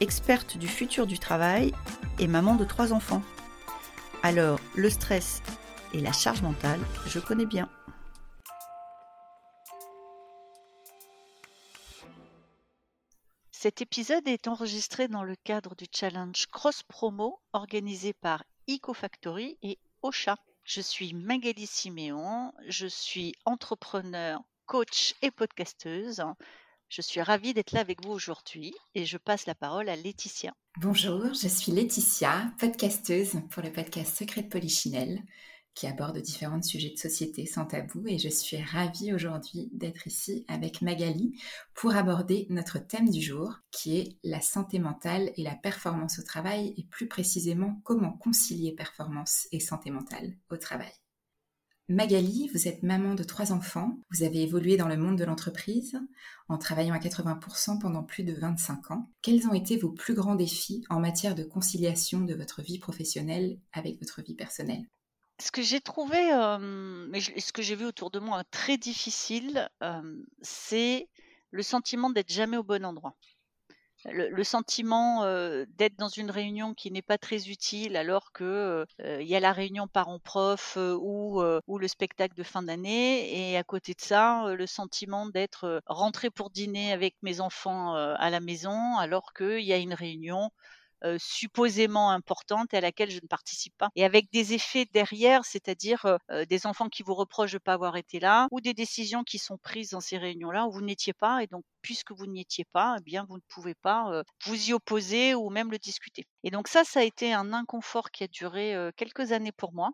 experte du futur du travail et maman de trois enfants. Alors, le stress et la charge mentale, je connais bien. Cet épisode est enregistré dans le cadre du challenge Cross Promo organisé par EcoFactory et Ocha. Je suis Magali Siméon, je suis entrepreneur, coach et podcasteuse. Je suis ravie d'être là avec vous aujourd'hui et je passe la parole à Laetitia. Bonjour, je suis Laetitia, podcasteuse pour le podcast Secret de Polichinelle qui aborde différents sujets de société sans tabou et je suis ravie aujourd'hui d'être ici avec Magali pour aborder notre thème du jour qui est la santé mentale et la performance au travail et plus précisément comment concilier performance et santé mentale au travail. Magali, vous êtes maman de trois enfants, vous avez évolué dans le monde de l'entreprise en travaillant à 80% pendant plus de 25 ans. Quels ont été vos plus grands défis en matière de conciliation de votre vie professionnelle avec votre vie personnelle? Ce que j'ai trouvé, mais ce que j'ai vu autour de moi très difficile, c'est le sentiment d'être jamais au bon endroit le, sentiment d'être dans une réunion qui n'est pas très utile alors que il y a la réunion parents-prof ou, ou le spectacle de fin d'année. Et à côté de ça le sentiment d'être rentré pour dîner avec mes enfants à la maison alors qu'il y a une réunion supposément importante et à laquelle je ne participe pas. Et avec des effets derrière, c'est-à-dire des enfants qui vous reprochent de ne pas avoir été là, ou des décisions qui sont prises dans ces réunions-là où vous n'étiez pas. Et donc, puisque vous n'y étiez pas, eh bien, vous ne pouvez pas vous y opposer ou même le discuter. Et donc ça, ça a été un inconfort qui a duré quelques années pour moi.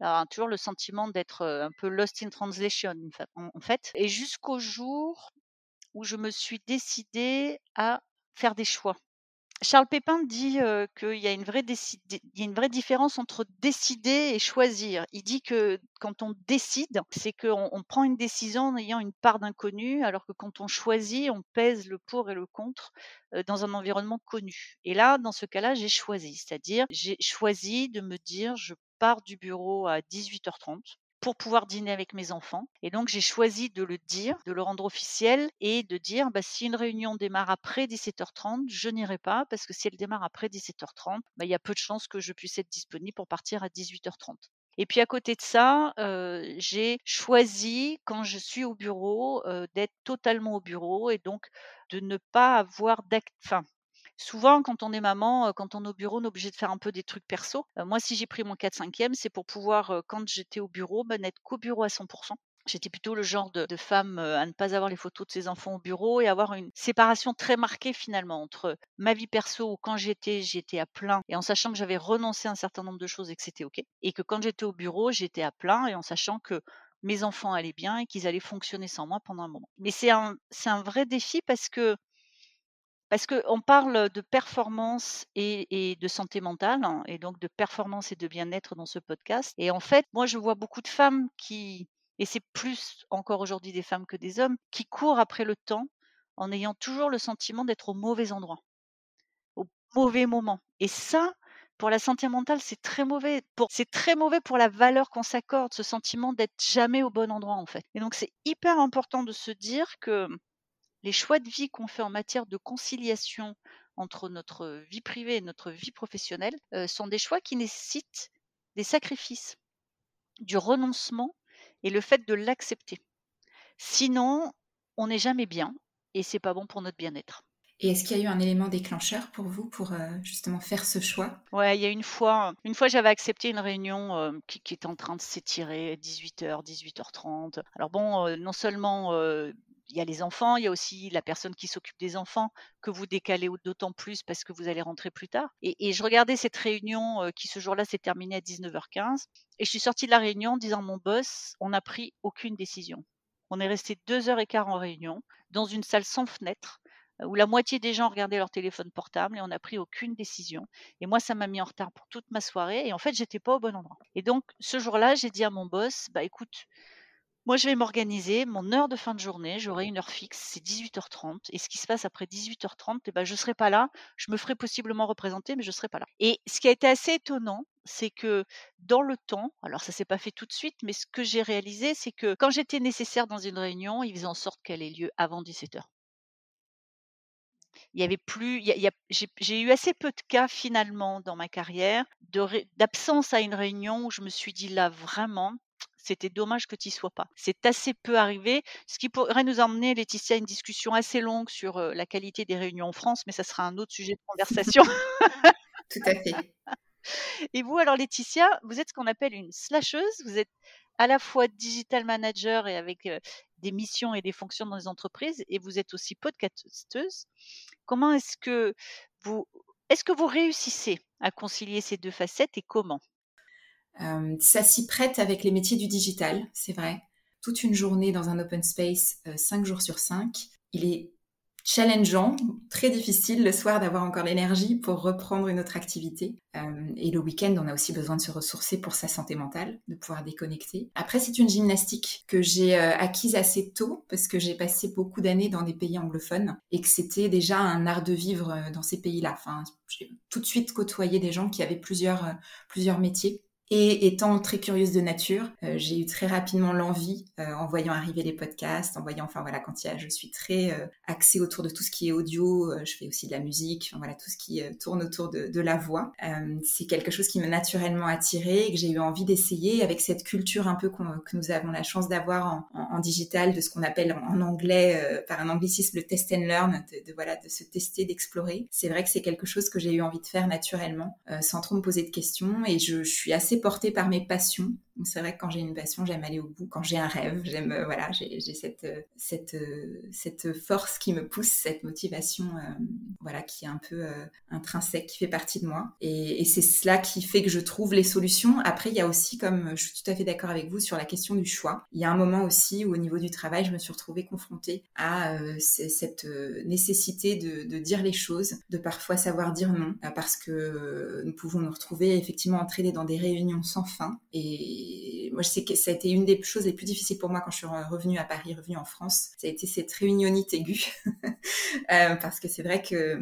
Alors, toujours le sentiment d'être un peu lost in translation, en fait. Et jusqu'au jour où je me suis décidée à faire des choix. Charles Pépin dit qu'il y a une vraie différence entre décider et choisir. Il dit que quand on décide, c'est qu'on on prend une décision en ayant une part d'inconnu, alors que quand on choisit, on pèse le pour et le contre dans un environnement connu. Et là, dans ce cas-là, j'ai choisi, c'est-à-dire j'ai choisi de me dire je pars du bureau à 18h30 pour pouvoir dîner avec mes enfants. Et donc, j'ai choisi de le dire, de le rendre officiel et de dire bah, si une réunion démarre après 17h30, je n'irai pas parce que si elle démarre après 17h30, bah, il y a peu de chances que je puisse être disponible pour partir à 18h30. Et puis à côté de ça, euh, j'ai choisi, quand je suis au bureau, euh, d'être totalement au bureau et donc de ne pas avoir d'acte. Souvent, quand on est maman, quand on est au bureau, on est obligé de faire un peu des trucs perso. moi, si j'ai pris mon 4-5e, c'est pour pouvoir, quand j'étais au bureau, bah, n'être qu'au bureau à 100% J'étais plutôt le genre de, femme à ne pas avoir les photos de ses enfants au bureau et avoir une séparation très marquée finalement entre ma vie perso où quand j'étais, j'étais à plein et en sachant que j'avais renoncé à un certain nombre de choses et que c'était OK. Et que quand j'étais au bureau, j'étais à plein et en sachant que mes enfants allaient bien et qu'ils allaient fonctionner sans moi pendant un moment. Mais c'est un, c'est un vrai défi parce que parce qu'on parle de performance et, de santé mentale, hein, et donc de performance et de bien-être dans ce podcast. Et en fait, moi, je vois beaucoup de femmes qui, et c'est plus encore aujourd'hui des femmes que des hommes, qui courent après le temps en ayant toujours le sentiment d'être au mauvais endroit, au mauvais moment. Et ça, pour la santé mentale, c'est très mauvais. c'est très mauvais pour la valeur qu'on s'accorde, ce sentiment d'être jamais au bon endroit, en fait. Et donc, c'est hyper important de se dire que les choix de vie qu'on fait en matière de conciliation entre notre vie privée et notre vie professionnelle sont des choix qui nécessitent des sacrifices, du renoncement et le fait de l'accepter. Sinon, on n'est jamais bien et c'est pas bon pour notre bien-être. Et est-ce qu'il y a eu un élément déclencheur pour vous pour justement faire ce choix? Ouais, il y a une fois, une fois j'avais accepté une réunion qui, qui, était en train de s'étirer 18h, 18h30. Alors bon, non seulement y a les enfants, il y a aussi la personne qui s'occupe des enfants que vous décalez d'autant plus parce que vous allez rentrer plus tard. Et, je regardais cette réunion qui ce jour-là s'est terminée à 19h15 et je suis sortie de la réunion en disant mon boss, on n'a pris aucune décision. On est resté deux heures et quart en réunion dans une salle sans fenêtre où la moitié des gens regardaient leur téléphone portable et on n'a pris aucune décision. Et moi, ça m'a mis en retard pour toute ma soirée et en fait, j'étais pas au bon endroit. Et donc, ce jour-là, j'ai dit à mon boss, bah écoute, moi, je vais m'organiser. Mon heure de fin de journée, j'aurai une heure fixe, c'est 18h30. Et ce qui se passe après 18h30, eh ben, je ne serai pas là. Je me ferai possiblement représenter, mais je ne serai pas là. Et ce qui a été assez étonnant, c'est que dans le temps, alors ça s'est pas fait tout de suite, mais ce que j'ai réalisé, c'est que quand j'étais nécessaire dans une réunion, ils faisaient en sorte qu'elle ait lieu avant 17h. Il y avait plus, j'ai eu assez peu de cas finalement dans ma carrière d'absence à une réunion où je me suis dit là vraiment, c'était dommage que tu sois pas. C'est assez peu arrivé, ce qui pourrait nous emmener, Laetitia, à une discussion assez longue sur la qualité des réunions en France, mais ça sera un autre sujet de conversation. Tout à fait. Et vous, alors Laetitia, vous êtes ce qu'on appelle une slasheuse. Vous êtes à la fois digital manager et avec des missions et des fonctions dans les entreprises, et vous êtes aussi podcasteuse. Comment est-ce que vous est-ce que vous réussissez à concilier ces deux facettes et comment? euh, ça s'y prête avec les métiers du digital, c'est vrai. Toute une journée dans un open space, 5 euh, jours sur 5. Il est challengeant, très difficile le soir d'avoir encore l'énergie pour reprendre une autre activité. Euh, et le week-end, on a aussi besoin de se ressourcer pour sa santé mentale, de pouvoir déconnecter. Après, c'est une gymnastique que j'ai acquise assez tôt parce que j'ai passé beaucoup d'années dans des pays anglophones et que c'était déjà un art de vivre dans ces pays-là. Enfin, j'ai tout de suite côtoyé des gens qui avaient plusieurs, plusieurs métiers et étant très curieuse de nature, euh, j'ai eu très rapidement l'envie, euh, en voyant arriver les podcasts, en voyant, enfin voilà, quand il y a, je suis très euh, axée autour de tout ce qui est audio, je fais aussi de la musique, enfin voilà, tout ce qui tourne autour de, de la voix. c'est quelque chose qui m'a naturellement attirée et que j'ai eu envie d'essayer avec cette culture un peu que nous avons la chance d'avoir en, en, en, digital, de ce qu'on appelle en, anglais, par un anglicisme, le test and learn, de, de voilà, de se tester, d'explorer. C'est vrai que c'est quelque chose que j'ai eu envie de faire naturellement, sans trop me poser de questions et je suis assez portée par mes passions c'est vrai que quand j'ai une passion, j'aime aller au bout. Quand j'ai un rêve, j'aime, euh, voilà, j'ai cette, euh, cette, euh, cette force qui me pousse, cette motivation, voilà, qui est un peu intrinsèque, qui fait partie de moi. Et, c'est cela qui fait que je trouve les solutions. Après, il y a aussi, comme je suis tout à fait d'accord avec vous sur la question du choix, il y a un moment aussi où au niveau du travail, je me suis retrouvée confrontée à cette nécessité de, de, dire les choses, de parfois savoir dire non, parce que nous pouvons nous retrouver effectivement entraînés dans des réunions sans fin. Et moi, je sais que ça a été une des choses les plus difficiles pour moi quand je suis revenue à Paris, revenue en France. Ça a été cette réunionnite aiguë. euh, parce que c'est vrai que,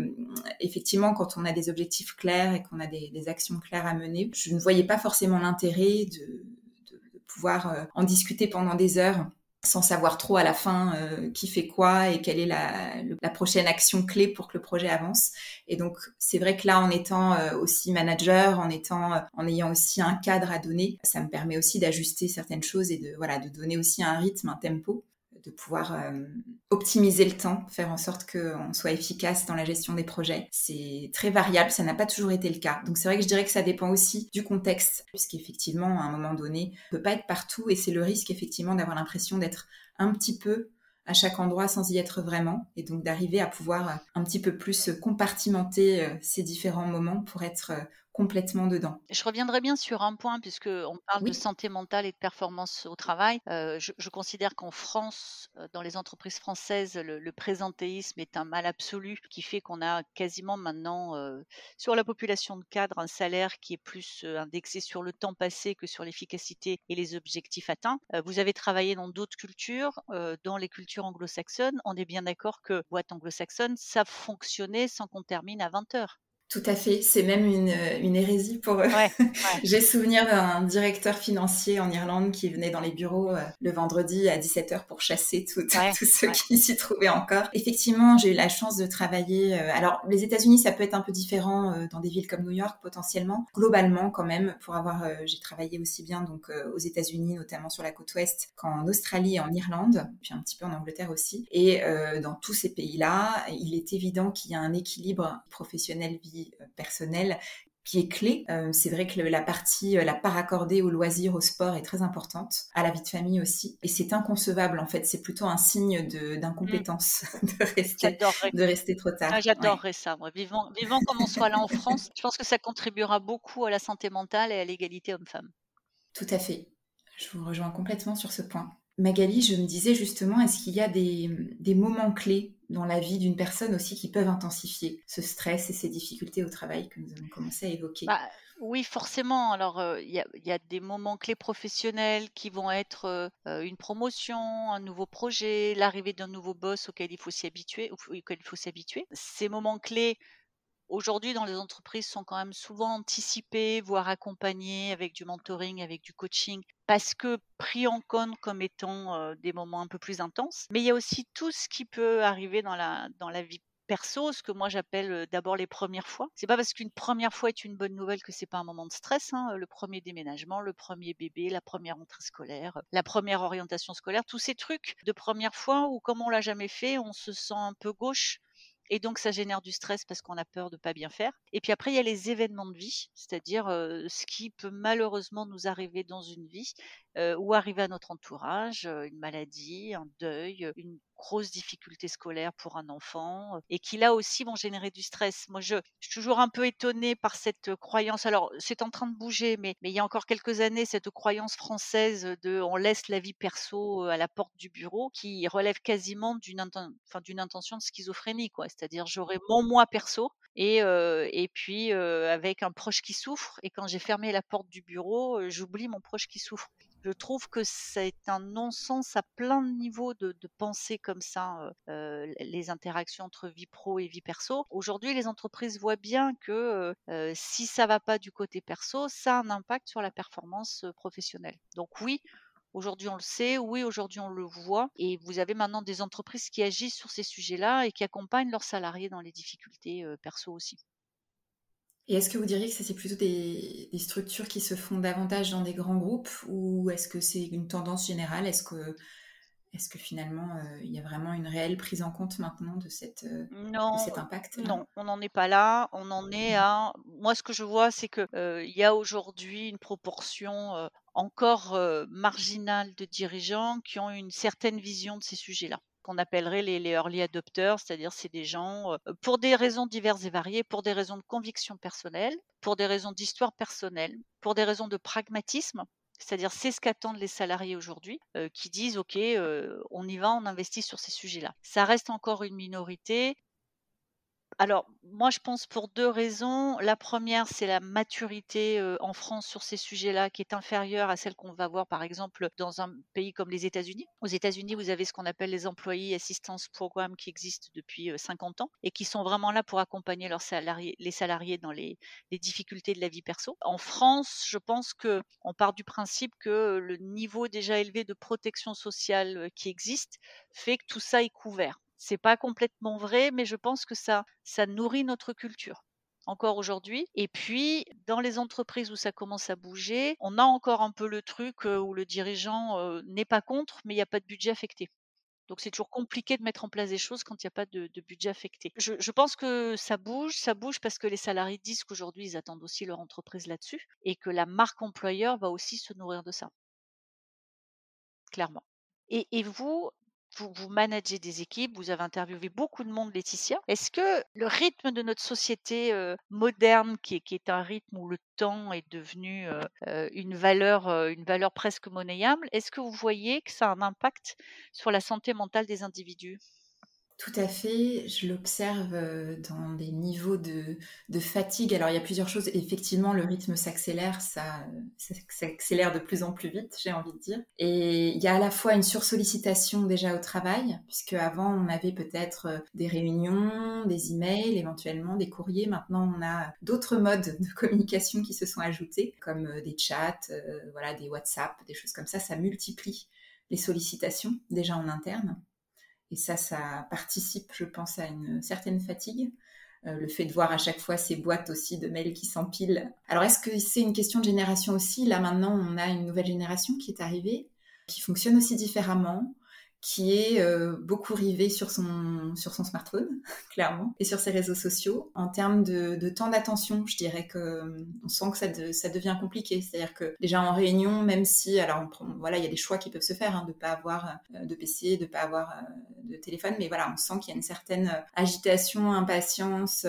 effectivement, quand on a des objectifs clairs et qu'on a des, actions claires à mener, je ne voyais pas forcément l'intérêt de, de, de, pouvoir euh, en discuter pendant des heures sans savoir trop à la fin euh, qui fait quoi et quelle est la, la, prochaine action clé pour que le projet avance. Et donc c'est vrai que là, en étant euh, aussi manager, en étant, euh, en ayant aussi un cadre à donner, ça me permet aussi d'ajuster certaines choses et de voilà, de donner aussi un rythme, un tempo de pouvoir euh, optimiser le temps, faire en sorte qu'on soit efficace dans la gestion des projets. C'est très variable, ça n'a pas toujours été le cas. Donc c'est vrai que je dirais que ça dépend aussi du contexte, puisqu'effectivement, à un moment donné, on peut pas être partout et c'est le risque effectivement d'avoir l'impression d'être un petit peu à chaque endroit sans y être vraiment et donc d'arriver à pouvoir un petit peu plus compartimenter euh, ces différents moments pour être euh, complètement dedans. Je reviendrai bien sur un point, puisque on parle de santé mentale et de performance au travail. Euh, je, considère qu'en France, euh, dans les entreprises françaises, le, présentéisme est un mal absolu qui fait qu'on a quasiment maintenant euh, sur la population de cadres un salaire qui est plus indexé sur le temps passé que sur l'efficacité et les objectifs atteints. vous avez travaillé dans d'autres cultures, dans les cultures anglo-saxonnes. On est bien d'accord que boîte anglo-saxonne, ça fonctionnait sans qu'on termine à 20 heures. Tout à fait, c'est même une, une, hérésie pour eux. J'ai souvenir d'un directeur financier en Irlande qui venait dans les bureaux euh, le vendredi à 17h pour chasser tous ceux qui s'y trouvaient encore. Effectivement, j'ai eu la chance de travailler. Euh, alors, les États-Unis, ça peut être un peu différent euh, dans des villes comme New York potentiellement. Globalement, quand même, pour avoir, j'ai travaillé aussi bien donc aux États-Unis, notamment sur la côte ouest, qu'en Australie et en Irlande, puis un petit peu en Angleterre aussi. Et dans tous ces pays-là, il est évident qu'il y a un équilibre professionnel-vie euh, personnel qui est clé. Euh, c'est vrai que la partie, euh, la part accordée au loisir, au sport est très importante, à la vie de famille aussi. Et c'est inconcevable en fait. C'est plutôt un signe d'incompétence de, de, rester, de rester trop tard. Ah, J'adorerais ça. Moi. Vivant, vivant comme on soit là en France, je pense que ça contribuera beaucoup à la santé mentale et à l'égalité homme-femme. Tout à fait. Je vous rejoins complètement sur ce point. Magali, je me disais justement, est-ce qu'il y a des, moments clés dans la vie d'une personne aussi qui peuvent intensifier ce stress et ces difficultés au travail que nous avons commencé à évoquer? Bah, Oui, forcément. Alors, euh, il y, a des moments clés professionnels qui vont être euh, euh, une promotion, un nouveau projet, l'arrivée d'un nouveau boss auquel il faut s'y habituer, auquel il faut s'habituer. Ces moments clés aujourd'hui dans les entreprises sont quand même souvent anticipés, voire accompagnés avec du mentoring, avec du coaching, parce que pris en compte comme étant des moments un peu plus intenses. Mais il y a aussi tout ce qui peut arriver dans la, dans la vie perso, ce que moi j'appelle d'abord les premières fois. C'est pas parce qu'une première fois est une bonne nouvelle que c'est pas un moment de stress. Hein. Le premier déménagement, le premier bébé, la première entrée scolaire, la première orientation scolaire, tous ces trucs de première fois où comme on l'a jamais fait, on se sent un peu gauche et donc, ça génère du stress parce qu'on a peur de pas bien faire. Et puis après, il y a les événements de vie, c'est-à-dire ce qui peut malheureusement nous arriver dans une vie ou arriver à notre entourage, une maladie, un deuil, une grosse difficulté scolaire pour un enfant et qui là aussi vont générer du stress. Moi, je, suis toujours un peu étonnée par cette croyance. Alors, c'est en train de bouger, mais, mais il y a encore quelques années, cette croyance française de on laisse la vie perso à la porte du bureau qui relève quasiment d'une d'une intention de schizophrénie, quoi. C'est-à-dire, j'aurai mon moi perso et, et puis avec un proche qui souffre. Et quand j'ai fermé la porte du bureau, j'oublie mon proche qui souffre. Je trouve que c'est un non-sens à plein de niveaux de, penser comme ça les interactions entre vie pro et vie perso. Aujourd'hui, les entreprises voient bien que si ça va pas du côté perso, ça a un impact sur la performance professionnelle. Donc oui, Aujourd'hui, on le sait, oui, aujourd'hui, on le voit. Et vous avez maintenant des entreprises qui agissent sur ces sujets-là et qui accompagnent leurs salariés dans les difficultés perso aussi. Et est-ce que vous diriez que c'est plutôt des, structures qui se font davantage dans des grands groupes ou est-ce que c'est une tendance générale? Est-ce que, est que finalement il y a vraiment une réelle prise en compte maintenant de, cette, cet impact? Non, on n'en est pas là. On en est à. Moi, ce que je vois, c'est qu'il il y a aujourd'hui une proportion encore marginale de dirigeants qui ont une certaine vision de ces sujets-là qu'on appellerait les, early adopters, c'est-à-dire c'est des gens, pour des raisons diverses et variées, pour des raisons de conviction personnelle, pour des raisons d'histoire personnelle, pour des raisons de pragmatisme, c'est-à-dire c'est ce qu'attendent les salariés aujourd'hui, qui disent OK, on y va, on investit sur ces sujets-là. Ça reste encore une minorité alors, moi, je pense pour deux raisons. La première, c'est la maturité en France sur ces sujets-là qui est inférieure à celle qu'on va voir, par exemple, dans un pays comme les États-Unis. Aux États-Unis, vous avez ce qu'on appelle les employés assistance programmes qui existent depuis 50 ans et qui sont vraiment là pour accompagner les salariés dans les, les difficultés de la vie perso. En France, je pense que on part du principe que le niveau déjà élevé de protection sociale qui existe fait que tout ça est couvert. C'est pas complètement vrai, mais je pense que ça, nourrit notre culture encore aujourd'hui. Et puis, dans les entreprises où ça commence à bouger, on a encore un peu le truc où le dirigeant n'est pas contre, mais il n'y a pas de budget affecté. Donc c'est toujours compliqué de mettre en place des choses quand il n'y a pas de, budget affecté. Je, pense que ça bouge, ça bouge parce que les salariés disent qu'aujourd'hui ils attendent aussi leur entreprise là-dessus et que la marque employeur va aussi se nourrir de ça. Clairement. Et vous, vous, managez des équipes, vous avez interviewé beaucoup de monde, Laetitia. Est-ce que le rythme de notre société moderne, qui est, un rythme où le temps est devenu une valeur, une valeur presque monnayable, est-ce que vous voyez que ça a un impact sur la santé mentale des individus? Tout à fait, je l'observe euh, dans des niveaux de, fatigue. Alors il y a plusieurs choses. Effectivement, le rythme s'accélère, ça, s'accélère de plus en plus vite, j'ai envie de dire. Et il y a à la fois une sursollicitation déjà au travail, puisque avant on avait peut-être euh, des réunions, des emails, éventuellement des courriers. Maintenant on a d'autres modes de communication qui se sont ajoutés, comme euh, des chats, voilà, des WhatsApp, des choses comme ça. Ça multiplie les sollicitations déjà en interne. Et ça, ça participe, je pense, à une certaine fatigue. Euh, le fait de voir à chaque fois ces boîtes aussi de mails qui s'empilent. Alors, est-ce que c'est une question de génération aussi? Là, maintenant, on a une nouvelle génération qui est arrivée, qui fonctionne aussi différemment, qui est euh, beaucoup rivé sur son, sur son smartphone, clairement, et sur ses réseaux sociaux. En termes de, temps d'attention, je dirais que on sent que ça, ça devient compliqué. C'est-à-dire que déjà en réunion, même si, alors voilà, il y a des choix qui peuvent se faire, hein, de pas avoir euh, de PC, de pas avoir euh, de téléphone, mais voilà, on sent qu'il y a une certaine agitation, impatience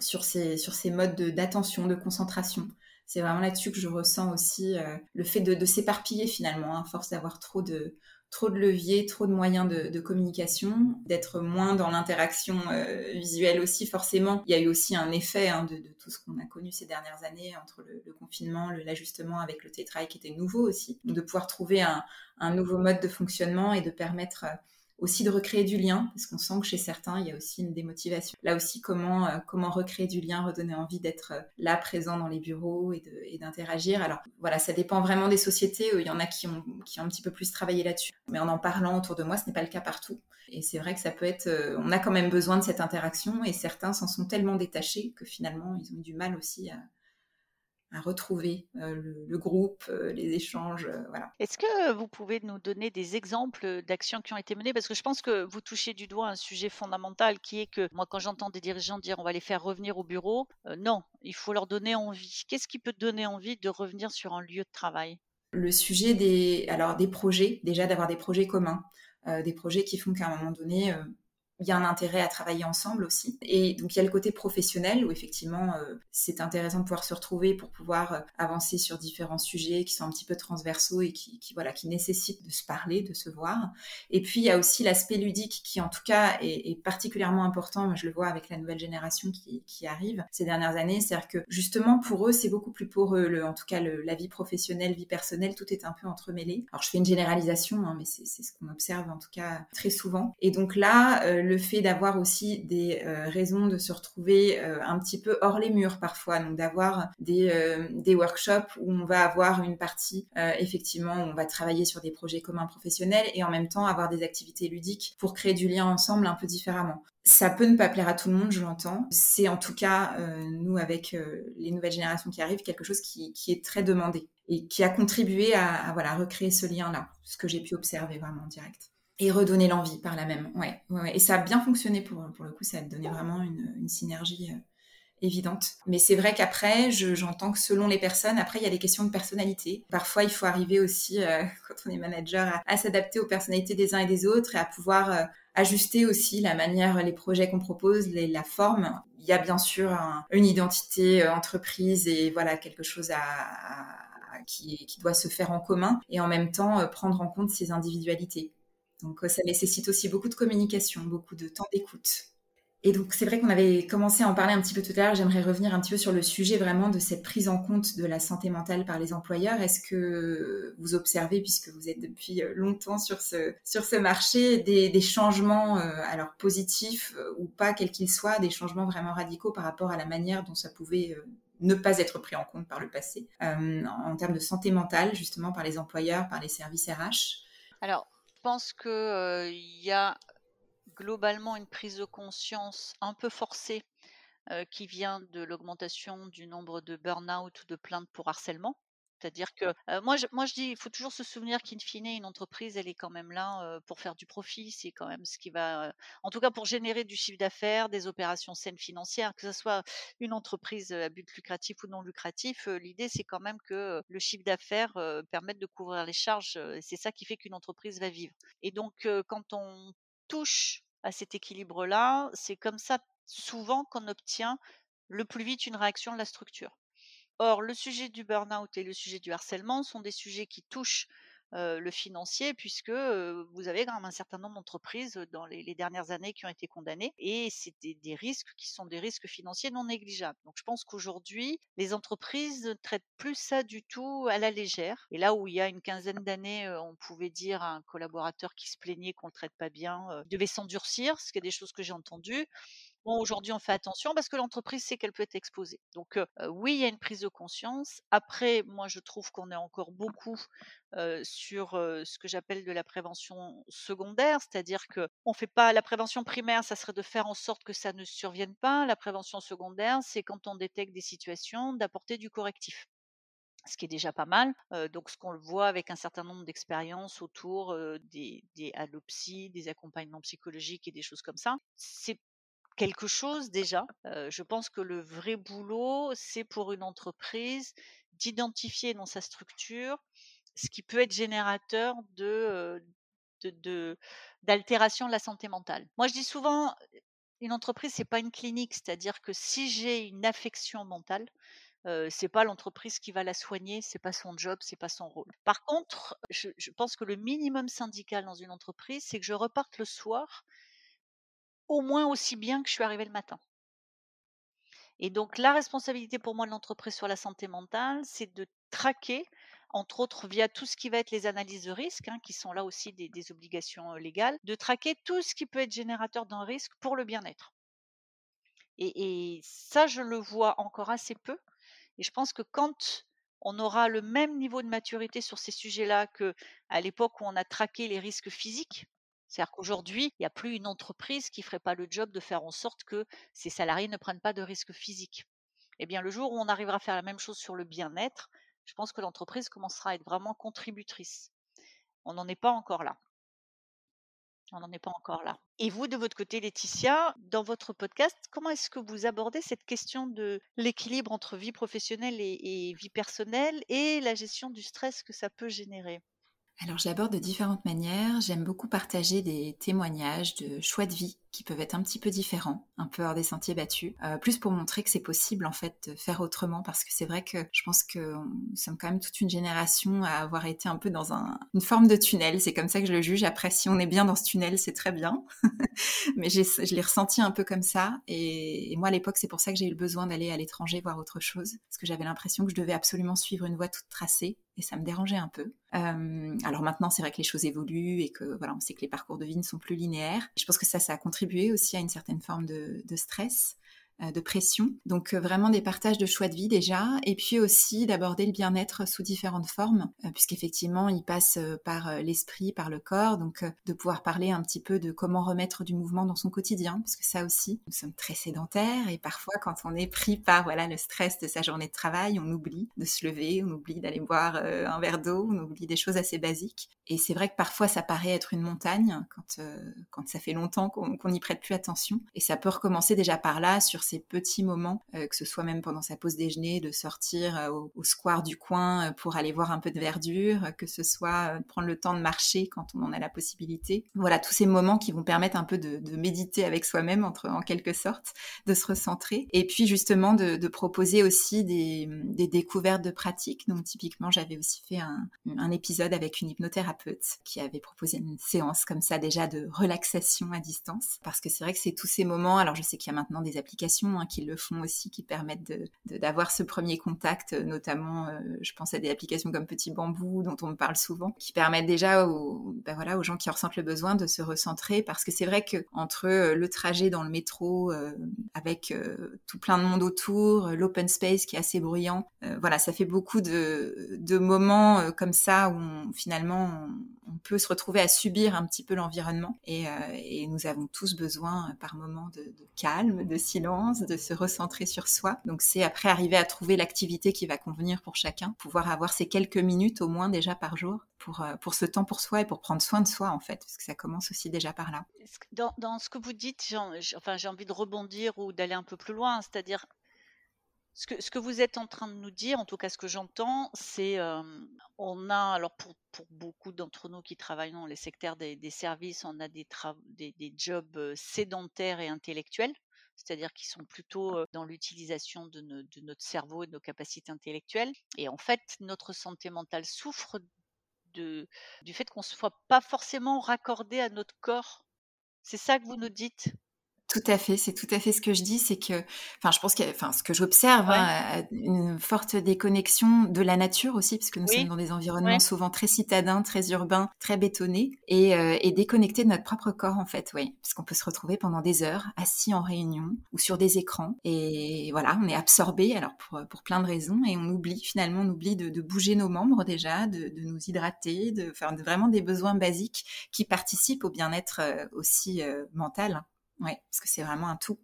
sur ces, sur ces modes d'attention, de, concentration c'est vraiment là-dessus que je ressens aussi le fait de, s'éparpiller finalement, à force d'avoir trop de, trop de leviers, trop de moyens de, communication, d'être moins dans l'interaction euh, visuelle aussi. Forcément, il y a eu aussi un effet hein, de, tout ce qu'on a connu ces dernières années entre le, confinement, l'ajustement avec le tétrail qui était nouveau aussi. de pouvoir trouver un, un, nouveau mode de fonctionnement et de permettre aussi de recréer du lien, parce qu'on sent que chez certains, il y a aussi une démotivation. Là aussi, comment, euh, comment recréer du lien, redonner envie d'être euh, là, présent dans les bureaux et d'interagir. Alors voilà, ça dépend vraiment des sociétés. Il y en a qui ont, qui ont un petit peu plus travaillé là-dessus. Mais en en parlant autour de moi, ce n'est pas le cas partout. Et c'est vrai que ça peut être... Euh, on a quand même besoin de cette interaction et certains s'en sont tellement détachés que finalement, ils ont eu du mal aussi à, à retrouver euh, le, groupe, euh, les échanges. Euh, voilà. Est-ce que vous pouvez nous donner des exemples d'actions qui ont été menées? Parce que je pense que vous touchez du doigt un sujet fondamental qui est que moi, quand j'entends des dirigeants dire on va les faire revenir au bureau, non, il faut leur donner envie. Qu'est-ce qui peut donner envie de revenir sur un lieu de travail? Le sujet des, alors, des projets, déjà d'avoir des projets communs, des projets qui font qu'à un moment donné, il y a un intérêt à travailler ensemble aussi. Et donc il y a le côté professionnel où effectivement euh, c'est intéressant de pouvoir se retrouver pour pouvoir euh, avancer sur différents sujets qui sont un petit peu transversaux et qui, voilà qui nécessitent de se parler, de se voir. Et puis il y a aussi l'aspect ludique qui en tout cas est, particulièrement important. Je le vois avec la nouvelle génération qui, arrive ces dernières années, c'est-à-dire que justement pour eux c'est beaucoup plus pour eux. Le, en tout cas la vie professionnelle, vie personnelle, tout est un peu entremêlé. Alors je fais une généralisation, hein, mais c'est ce qu'on observe en tout cas très souvent. Et donc là euh, le fait d'avoir aussi des euh, raisons de se retrouver euh, un petit peu hors les murs parfois, donc d'avoir des, euh, des workshops où on va avoir une partie effectivement où on va travailler sur des projets communs professionnels et en même temps avoir des activités ludiques pour créer du lien ensemble un peu différemment. Ça peut ne pas plaire à tout le monde, je l'entends. C'est en tout cas, nous, avec les nouvelles générations qui arrivent, quelque chose qui, est très demandé et qui a contribué à, à voilà, recréer ce lien-là, ce que j'ai pu observer vraiment en direct et redonner l'envie par la même. Ouais, Et ça a bien fonctionné pour, pour le coup, ça a donné vraiment une, une synergie euh, évidente. Mais c'est vrai qu'après, j'entends que selon les personnes, après, il y a des questions de personnalité. Parfois, il faut arriver aussi, euh, quand on est manager, à, s'adapter aux personnalités des uns et des autres et à pouvoir euh, ajuster aussi la manière, les projets qu'on propose, les, la forme. Il y a bien sûr une identité entreprise et voilà, quelque chose à, à qui, qui, doit se faire en commun et en même temps prendre en compte ces individualités. Donc euh, ça nécessite aussi beaucoup de communication, beaucoup de temps d'écoute. Et donc c'est vrai qu'on avait commencé à en parler un petit peu tout à l'heure. J'aimerais revenir un petit peu sur le sujet vraiment de cette prise en compte de la santé mentale par les employeurs. Est-ce que vous observez, puisque vous êtes depuis euh, longtemps sur ce, sur ce marché, des, changements, euh, alors positifs ou pas, quels qu'ils soient, des changements vraiment radicaux par rapport à la manière dont ça pouvait ne pas être pris en compte par le passé, en termes de santé mentale, justement par les employeurs, par les services RH Alors, pense qu'il y a globalement une prise de conscience un peu forcée qui vient de l'augmentation du nombre de burn-out ou de plaintes pour harcèlement. C'est-à-dire que moi, je, moi, je dis, il faut toujours se souvenir qu'in fine, une entreprise, elle est quand même là pour faire du profit. C'est quand même ce qui va, en tout cas, pour générer du chiffre d'affaires, des opérations saines financières, que ce soit une entreprise à but lucratif ou non lucratif. L'idée, c'est quand même que le chiffre d'affaires permette de couvrir les charges. c'est ça qui fait qu'une entreprise va vivre. Et donc, quand on touche à cet équilibre-là, c'est comme ça souvent qu'on obtient le plus vite une réaction de la structure. Or, le sujet du burn-out et le sujet du harcèlement sont des sujets qui touchent le financier, puisque vous avez quand même un certain nombre d'entreprises dans les, dernières années qui ont été condamnées, et c'est des, risques qui sont des risques financiers non négligeables. Donc, je pense qu'aujourd'hui, les entreprises ne traitent plus ça du tout à la légère. Et là où il y a une quinzaine d'années, on pouvait dire à un collaborateur qui se plaignait qu'on le traite pas bien, il devait s'endurcir, ce qui est des choses que j'ai entendues. Aujourd'hui, on fait attention parce que l'entreprise sait qu'elle peut être exposée. Donc, oui, il y a une prise de conscience. Après, moi, je trouve qu'on est encore beaucoup sur ce que j'appelle de la prévention secondaire, c'est-à-dire que on fait pas la prévention primaire, ça serait de faire en sorte que ça ne survienne pas. La prévention secondaire, c'est quand on détecte des situations, d'apporter du correctif ce qui est déjà pas mal. donc, ce qu'on le voit avec un certain nombre d'expériences autour des, des des accompagnements psychologiques et des choses comme ça, c'est quelque chose déjà. je pense que le vrai boulot, c'est pour une entreprise d'identifier dans sa structure ce qui peut être générateur de d'altération de, la santé mentale. Moi, je dis souvent, une entreprise, c'est pas une clinique, c'est-à-dire que si j'ai une affection mentale, c'est pas l'entreprise qui va la soigner, c'est pas son job, c'est pas son rôle. Par contre, je pense que le minimum syndical dans une entreprise, c'est que je reparte le soir au moins aussi bien que je suis arrivée le matin. Et donc la responsabilité pour moi de l'entreprise sur la santé mentale, c'est de traquer, entre autres via tout ce qui va être les analyses de risque, hein, qui sont là aussi des, obligations légales, de traquer tout ce qui peut être générateur d'un risque pour le bien-être. Et, ça, je le vois encore assez peu. Et je pense que quand on aura le même niveau de maturité sur ces sujets-là que à l'époque où on a traqué les risques physiques, c'est-à-dire qu'aujourd'hui, il n'y a plus une entreprise qui ne ferait pas le job de faire en sorte que ses salariés ne prennent pas de risques physiques. Eh bien, le jour où on arrivera à faire la même chose sur le bien-être, je pense que l'entreprise commencera à être vraiment contributrice. On n'en est pas encore là. On n'en est pas encore là. Et vous, de votre côté, Laetitia, dans votre podcast, comment est-ce que vous abordez cette question de l'équilibre entre vie professionnelle et, et vie personnelle et la gestion du stress que ça peut générer? Alors je l'aborde de différentes manières. J'aime beaucoup partager des témoignages de choix de vie qui peuvent être un petit peu différents, un peu hors des sentiers battus, euh, plus pour montrer que c'est possible en fait de faire autrement parce que c'est vrai que je pense que nous sommes quand même toute une génération à avoir été un peu dans une forme de tunnel. C'est comme ça que je le juge. Après, si on est bien dans ce tunnel, c'est très bien. Mais je l'ai ressenti un peu comme ça. Et, moi, à l'époque, c'est pour ça que j'ai eu le besoin d'aller à l'étranger voir autre chose parce que j'avais l'impression que je devais absolument suivre une voie toute tracée et ça me dérangeait un peu. Euh, alors maintenant, c'est vrai que les choses évoluent et que voilà, on sait que les parcours de vie ne sont plus linéaires. Je pense que ça, ça a contribué aussi à une certaine forme de, de stress. Euh, de pression. Donc euh, vraiment des partages de choix de vie déjà, et puis aussi d'aborder le bien-être sous différentes formes, euh, puisqu'effectivement il passe par l'esprit, par le corps, donc de pouvoir parler un petit peu de comment remettre du mouvement dans son quotidien, parce que ça aussi, nous sommes très sédentaires, et parfois quand on est pris par voilà le stress de sa journée de travail, on oublie de se lever, on oublie d'aller boire un verre d'eau, on oublie des choses assez basiques. Et c'est vrai que parfois ça paraît être une montagne quand, quand ça fait longtemps qu'on n'y prête plus attention, et ça peut recommencer déjà par là sur ces petits moments, euh, que ce soit même pendant sa pause déjeuner, de sortir euh, au, square du coin euh, pour aller voir un peu de verdure, que ce soit prendre le temps de marcher quand on en a la possibilité. Voilà, tous ces moments qui vont permettre un peu de, méditer avec soi-même, entre, en quelque sorte, de se recentrer. Et puis justement de, proposer aussi des, découvertes de pratiques. Donc typiquement, j'avais aussi fait un, un épisode avec une hypnothérapeute qui avait proposé une séance comme ça déjà de relaxation à distance. Parce que c'est vrai que c'est tous ces moments, alors je sais qu'il y a maintenant des applications Hein, qui le font aussi, qui permettent d'avoir ce premier contact, euh, notamment, euh, je pense à des applications comme Petit Bambou, dont on me parle souvent, qui permettent déjà aux, ben voilà, aux gens qui ressentent le besoin de se recentrer, parce que c'est vrai que entre euh, le trajet dans le métro, avec tout plein de monde autour, l'open space qui est assez bruyant, voilà, ça fait beaucoup de, moments comme ça où finalement on, peut se retrouver à subir un petit peu l'environnement, et, nous avons tous besoin par moments de calme, de silence de se recentrer sur soi. Donc c'est après arriver à trouver l'activité qui va convenir pour chacun, pouvoir avoir ces quelques minutes au moins déjà par jour pour, euh, pour ce temps pour soi et pour prendre soin de soi en fait, parce que ça commence aussi déjà par là. Dans, dans ce que vous dites, j'ai, envie de rebondir ou d'aller un peu plus loin, c'est-à-dire ce que, ce que, vous êtes en train de nous dire, en tout cas ce que j'entends, c'est euh, on a, alors pour, pour beaucoup d'entre nous qui travaillent dans les secteurs des, des services, on a des, des, des, jobs euh, sédentaires et intellectuels c'est-à-dire qu'ils sont plutôt dans l'utilisation de, notre cerveau et de nos capacités intellectuelles. Et en fait, notre santé mentale souffre du fait qu'on ne soit pas forcément raccordé à notre corps. C'est ça que vous nous dites? Tout à fait, c'est tout à fait ce que je dis, c'est que, enfin, je pense que, enfin, ce que j'observe, hein, une forte déconnexion de la nature aussi, parce que nous sommes dans des environnements souvent très citadins, très urbains, très bétonnés, et, euh, et déconnectés de notre propre corps en fait, oui, parce qu'on peut se retrouver pendant des heures assis en réunion ou sur des écrans, et voilà, on est absorbé, alors pour, pour plein de raisons, et on oublie finalement, on oublie de, de bouger nos membres déjà, de, de nous hydrater, de faire vraiment des besoins basiques qui participent au bien-être euh, aussi euh, mental. Oui, parce que c'est vraiment un tout.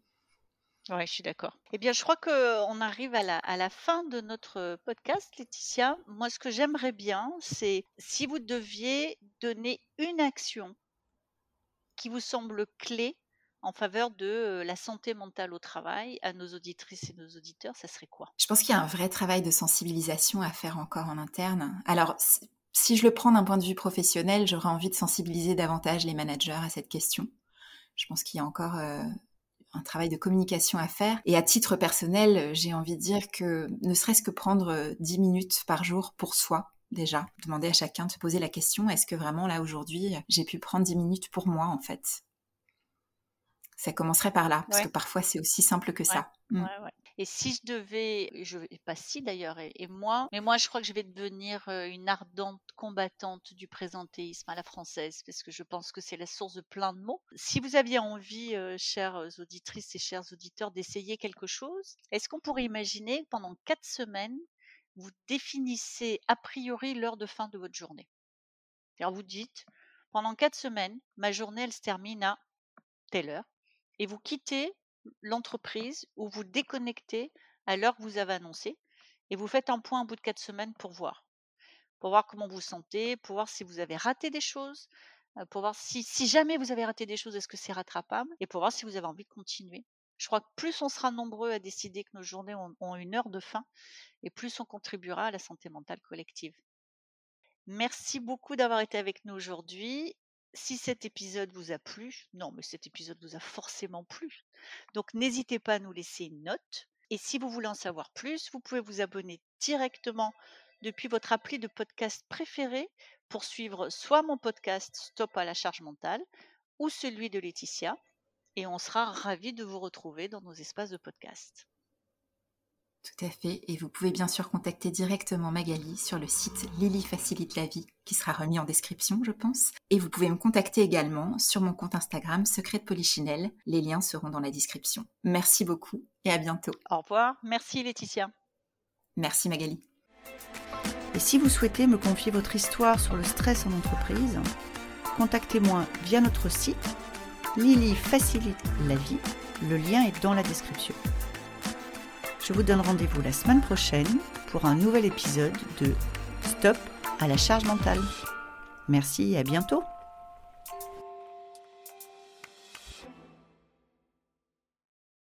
Oui, je suis d'accord. Eh bien, je crois qu'on arrive à la, à la fin de notre podcast, Laetitia. Moi, ce que j'aimerais bien, c'est si vous deviez donner une action qui vous semble clé en faveur de euh, la santé mentale au travail à nos auditrices et nos auditeurs, ça serait quoi? Je pense qu'il y a un vrai travail de sensibilisation à faire encore en interne. Alors, si je le prends d'un point de vue professionnel, j'aurais envie de sensibiliser davantage les managers à cette question. Je pense qu'il y a encore euh, un travail de communication à faire. Et à titre personnel, j'ai envie de dire que ne serait-ce que prendre 10 minutes par jour pour soi, déjà. Demander à chacun de se poser la question, est-ce que vraiment là aujourd'hui, j'ai pu prendre 10 minutes pour moi en fait? Ça commencerait par là, parce que parfois c'est aussi simple que ça. Mmh. Et si je devais, je pas si d'ailleurs, et, moi, mais moi je crois que je vais devenir une ardente combattante du présentéisme à la française, parce que je pense que c'est la source de plein de mots. Si vous aviez envie, chères auditrices et chers auditeurs, d'essayer quelque chose, est-ce qu'on pourrait imaginer que pendant quatre semaines, vous définissez a priori l'heure de fin de votre journée? Alors vous dites, pendant quatre semaines, ma journée, elle se termine à telle heure, et vous quittez l'entreprise ou vous déconnectez à l'heure que vous avez annoncée et vous faites un point au bout de quatre semaines pour voir. Pour voir comment vous sentez, pour voir si vous avez raté des choses, euh, pour voir si, si jamais vous avez raté des choses, est-ce que c'est rattrapable, et pour voir si vous avez envie de continuer. Je crois que plus on sera nombreux à décider que nos journées ont une heure de fin, et plus on contribuera à la santé mentale collective. Merci beaucoup d'avoir été avec nous aujourd'hui si cet épisode vous a plu, non, mais cet épisode vous a forcément plu. Donc n'hésitez pas à nous laisser une note. Et si vous voulez en savoir plus, vous pouvez vous abonner directement depuis votre appli de podcast préféré pour suivre soit mon podcast Stop à la charge mentale ou celui de Laetitia. Et on sera ravis de vous retrouver dans nos espaces de podcast. Tout à fait. Et vous pouvez bien sûr contacter directement Magali sur le site Lily Facilite la vie, qui sera remis en description, je pense. Et vous pouvez me contacter également sur mon compte Instagram Secret de Polichinelle. Les liens seront dans la description. Merci beaucoup et à bientôt. Au revoir. Merci Laetitia. Merci Magali. Et si vous souhaitez me confier votre histoire sur le stress en entreprise, contactez-moi via notre site Lily Facilite la vie. Le lien est dans la description. Je vous donne rendez-vous la semaine prochaine pour un nouvel épisode de Stop à la charge mentale. Merci et à bientôt